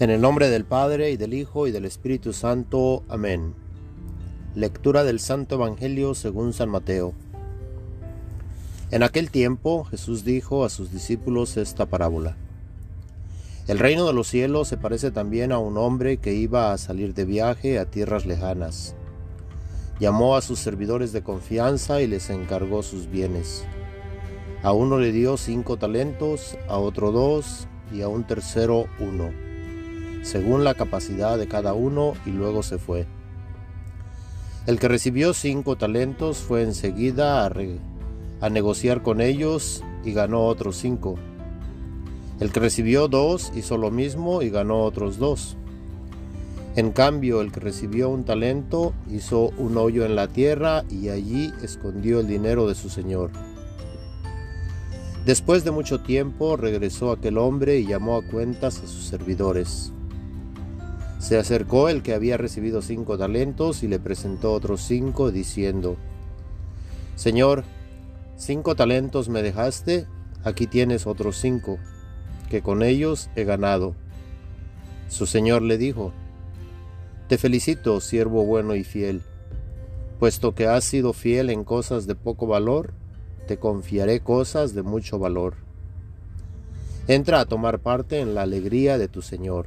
En el nombre del Padre y del Hijo y del Espíritu Santo. Amén. Lectura del Santo Evangelio según San Mateo. En aquel tiempo Jesús dijo a sus discípulos esta parábola. El reino de los cielos se parece también a un hombre que iba a salir de viaje a tierras lejanas. Llamó a sus servidores de confianza y les encargó sus bienes. A uno le dio cinco talentos, a otro dos y a un tercero uno según la capacidad de cada uno, y luego se fue. El que recibió cinco talentos fue enseguida a, a negociar con ellos y ganó otros cinco. El que recibió dos hizo lo mismo y ganó otros dos. En cambio, el que recibió un talento hizo un hoyo en la tierra y allí escondió el dinero de su señor. Después de mucho tiempo regresó aquel hombre y llamó a cuentas a sus servidores. Se acercó el que había recibido cinco talentos y le presentó otros cinco, diciendo, Señor, cinco talentos me dejaste, aquí tienes otros cinco, que con ellos he ganado. Su señor le dijo, Te felicito, siervo bueno y fiel, puesto que has sido fiel en cosas de poco valor, te confiaré cosas de mucho valor. Entra a tomar parte en la alegría de tu señor.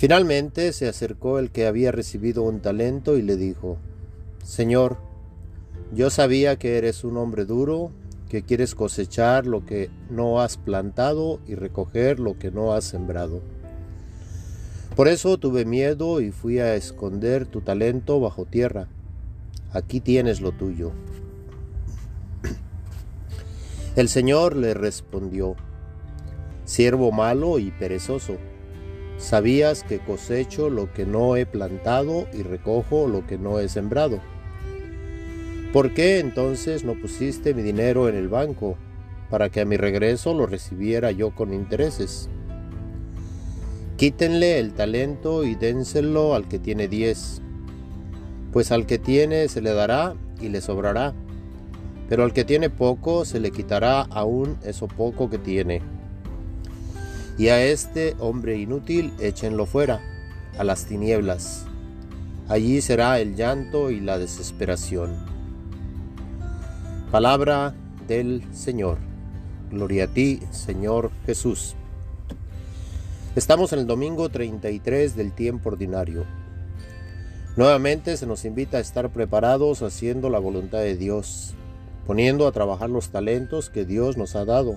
Finalmente se acercó el que había recibido un talento y le dijo, Señor, yo sabía que eres un hombre duro, que quieres cosechar lo que no has plantado y recoger lo que no has sembrado. Por eso tuve miedo y fui a esconder tu talento bajo tierra. Aquí tienes lo tuyo. El Señor le respondió, siervo malo y perezoso Sabías que cosecho lo que no he plantado y recojo lo que no he sembrado. ¿Por qué entonces no pusiste mi dinero en el banco para que a mi regreso lo recibiera yo con intereses? Quítenle el talento y dénselo al que tiene diez, pues al que tiene se le dará y le sobrará, pero al que tiene poco se le quitará aún eso poco que tiene y a este hombre inútil échenlo fuera, a las tinieblas. Allí será el llanto y la desesperación. Palabra del Señor. Gloria a ti, Señor Jesús. Estamos en el domingo 33 del tiempo ordinario. Nuevamente se nos invita a estar preparados haciendo la voluntad de Dios, poniendo a trabajar los talentos que Dios nos ha dado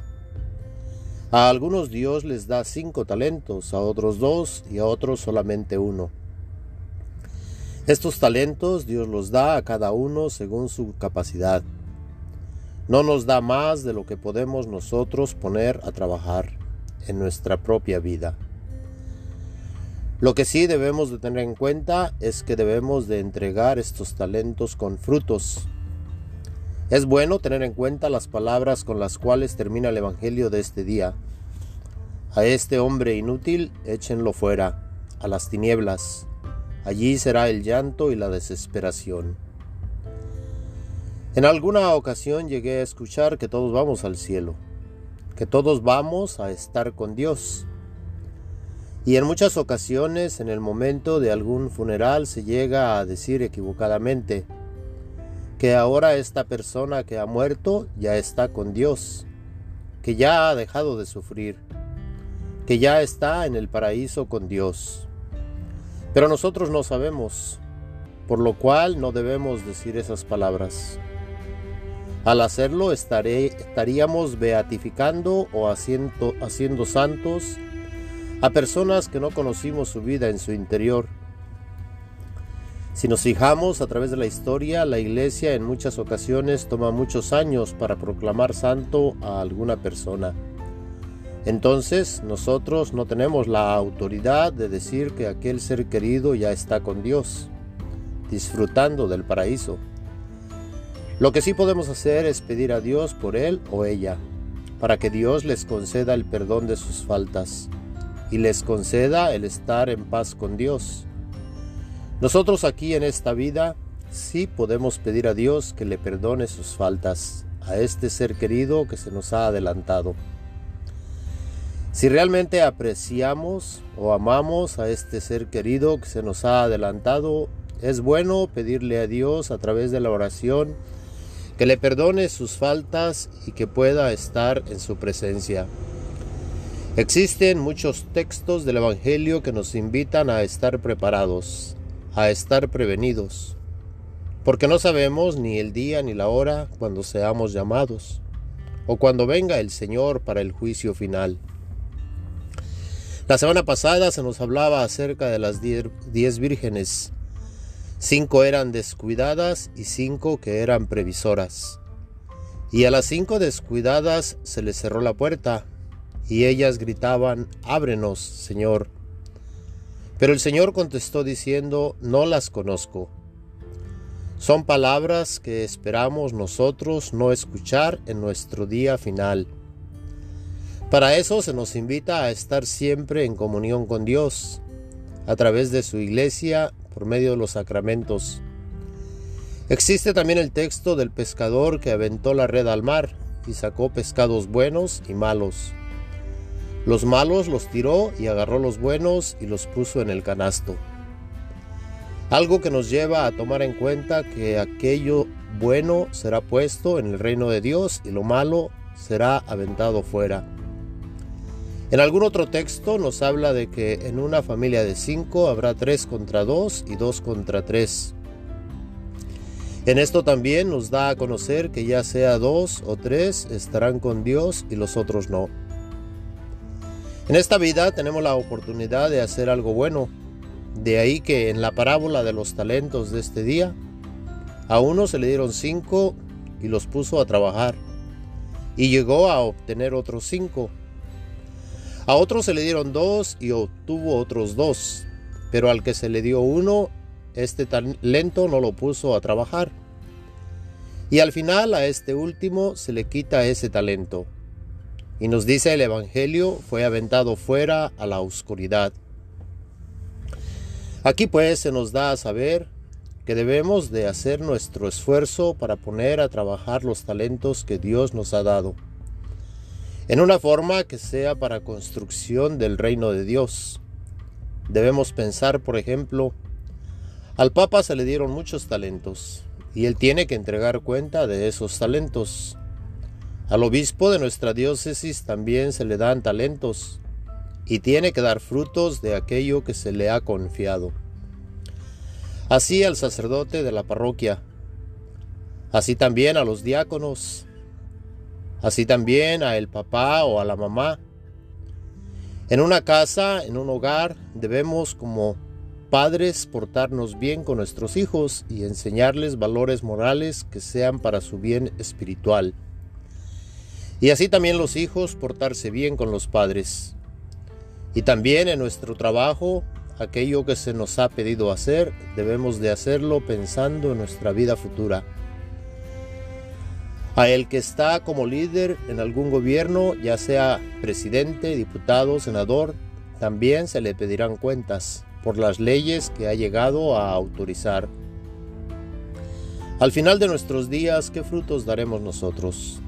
a algunos Dios les da cinco talentos, a otros dos y a otros solamente uno. Estos talentos Dios los da a cada uno según su capacidad. No nos da más de lo que podemos nosotros poner a trabajar en nuestra propia vida. Lo que sí debemos de tener en cuenta es que debemos de entregar estos talentos con frutos, es bueno tener en cuenta las palabras con las cuales termina el Evangelio de este día. A este hombre inútil échenlo fuera, a las tinieblas. Allí será el llanto y la desesperación. En alguna ocasión llegué a escuchar que todos vamos al cielo, que todos vamos a estar con Dios. Y en muchas ocasiones en el momento de algún funeral se llega a decir equivocadamente, que ahora esta persona que ha muerto ya está con Dios, que ya ha dejado de sufrir, que ya está en el paraíso con Dios. Pero nosotros no sabemos, por lo cual no debemos decir esas palabras. Al hacerlo estaríamos beatificando o haciendo, haciendo santos a personas que no conocimos su vida en su interior si nos fijamos a través de la historia, la iglesia en muchas ocasiones toma muchos años para proclamar santo a alguna persona. entonces nosotros no tenemos la autoridad de decir que aquel ser querido ya está con Dios, disfrutando del paraíso. Lo que sí podemos hacer es pedir a Dios por él o ella, para que Dios les conceda el perdón de sus faltas y les conceda el estar en paz con Dios. Nosotros aquí en esta vida sí podemos pedir a Dios que le perdone sus faltas a este ser querido que se nos ha adelantado. Si realmente apreciamos o amamos a este ser querido que se nos ha adelantado, es bueno pedirle a Dios a través de la oración que le perdone sus faltas y que pueda estar en su presencia. Existen muchos textos del Evangelio que nos invitan a estar preparados, a estar prevenidos, porque no sabemos ni el día ni la hora cuando seamos llamados, o cuando venga el Señor para el juicio final. La semana pasada se nos hablaba acerca de las diez vírgenes. Cinco eran descuidadas y cinco que eran previsoras. Y a las cinco descuidadas se les cerró la puerta, y ellas gritaban, Ábrenos, Señor. Pero el Señor contestó diciendo, No las conozco. Son palabras que esperamos nosotros no escuchar en nuestro día final. Para eso se nos invita a estar siempre en comunión con Dios, a través de su iglesia, por medio de los sacramentos. Existe también el texto del pescador que aventó la red al mar y sacó pescados buenos y malos. Los malos los tiró y agarró los buenos y los puso en el canasto. Algo que nos lleva a tomar en cuenta que aquello bueno será puesto en el reino de Dios y lo malo será aventado fuera. En algún otro texto nos habla de que en una familia de cinco habrá tres contra dos y dos contra tres. En esto también nos da a conocer que ya sea dos o tres estarán con Dios y los otros no. En esta vida tenemos la oportunidad de hacer algo bueno. De ahí que en la parábola de los talentos de este día, a uno se le dieron cinco y los puso a trabajar, y llegó a obtener otros cinco. A otro se le dieron dos y obtuvo otros dos, pero al que se le dio uno, este talento no lo puso a trabajar. Y al final a este último se le quita ese talento. Y nos dice el Evangelio, fue aventado fuera a la oscuridad. Aquí pues se nos da a saber que debemos de hacer nuestro esfuerzo para poner a trabajar los talentos que Dios nos ha dado en una forma que sea para construcción del reino de Dios. Debemos pensar, por ejemplo, al Papa se le dieron muchos talentos y él tiene que entregar cuenta de esos talentos. Al obispo de nuestra diócesis también se le dan talentos y tiene que dar frutos de aquello que se le ha confiado. Así al sacerdote de la parroquia, así también a los diáconos, así también a el papá o a la mamá. En una casa, en un hogar, debemos como padres portarnos bien con nuestros hijos y enseñarles valores morales que sean para su bien espiritual. Y así también los hijos portarse bien con los padres. Y también en nuestro trabajo, aquello que se nos ha pedido hacer, debemos de hacerlo pensando en nuestra vida futura. A el que está como líder en algún gobierno, ya sea presidente, diputado, senador, también se le pedirán cuentas por las leyes que ha llegado a autorizar. Al final de nuestros días, ¿qué frutos daremos nosotros?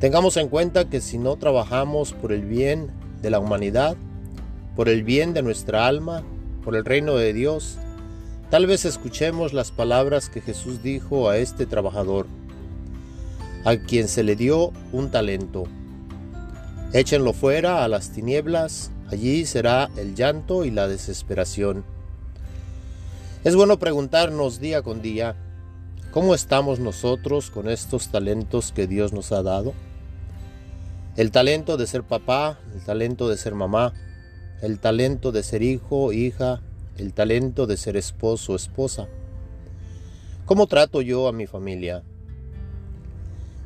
Tengamos en cuenta que si no trabajamos por el bien de la humanidad, por el bien de nuestra alma, por el reino de Dios, tal vez escuchemos las palabras que Jesús dijo a este trabajador a quien se le dio un talento. Échenlo fuera a las tinieblas, allí será el llanto y la desesperación. Es bueno preguntarnos día con día, ¿cómo estamos nosotros con estos talentos que Dios nos ha dado? El talento de ser papá, el talento de ser mamá, el talento de ser hijo, hija, el talento de ser esposo, esposa. ¿Cómo trato yo a mi familia?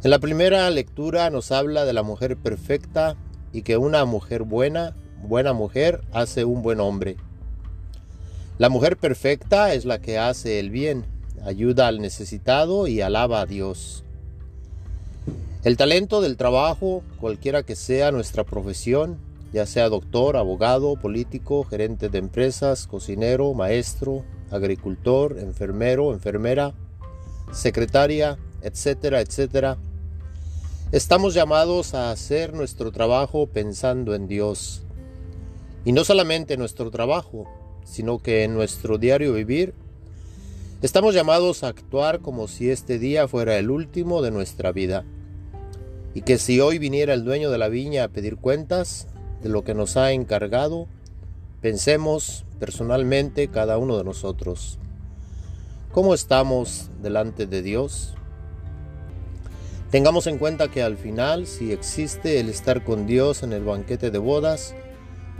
En la primera lectura nos habla de la mujer perfecta y que una mujer buena, buena mujer, hace un buen hombre. La mujer perfecta es la que hace el bien, ayuda al necesitado y alaba a Dios. El talento del trabajo, cualquiera que sea nuestra profesión, ya sea doctor, abogado, político, gerente de empresas, cocinero, maestro, agricultor, enfermero, enfermera, secretaria, etcétera, etcétera, estamos llamados a hacer nuestro trabajo pensando en Dios. Y no solamente nuestro trabajo, sino que en nuestro diario vivir estamos llamados a actuar como si este día fuera el último de nuestra vida. Y que si hoy viniera el dueño de la viña a pedir cuentas de lo que nos ha encargado, pensemos personalmente cada uno de nosotros. ¿Cómo estamos delante de Dios? Tengamos en cuenta que al final, si existe el estar con Dios en el banquete de bodas,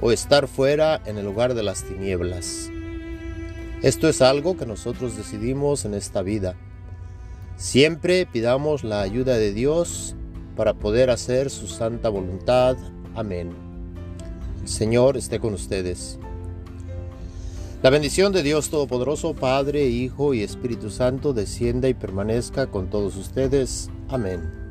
o estar fuera en el lugar de las tinieblas. Esto es algo que nosotros decidimos en esta vida. Siempre pidamos la ayuda de Dios para poder hacer su santa voluntad. Amén. El Señor esté con ustedes. La bendición de Dios Todopoderoso, Padre, Hijo y Espíritu Santo, descienda y permanezca con todos ustedes. Amén.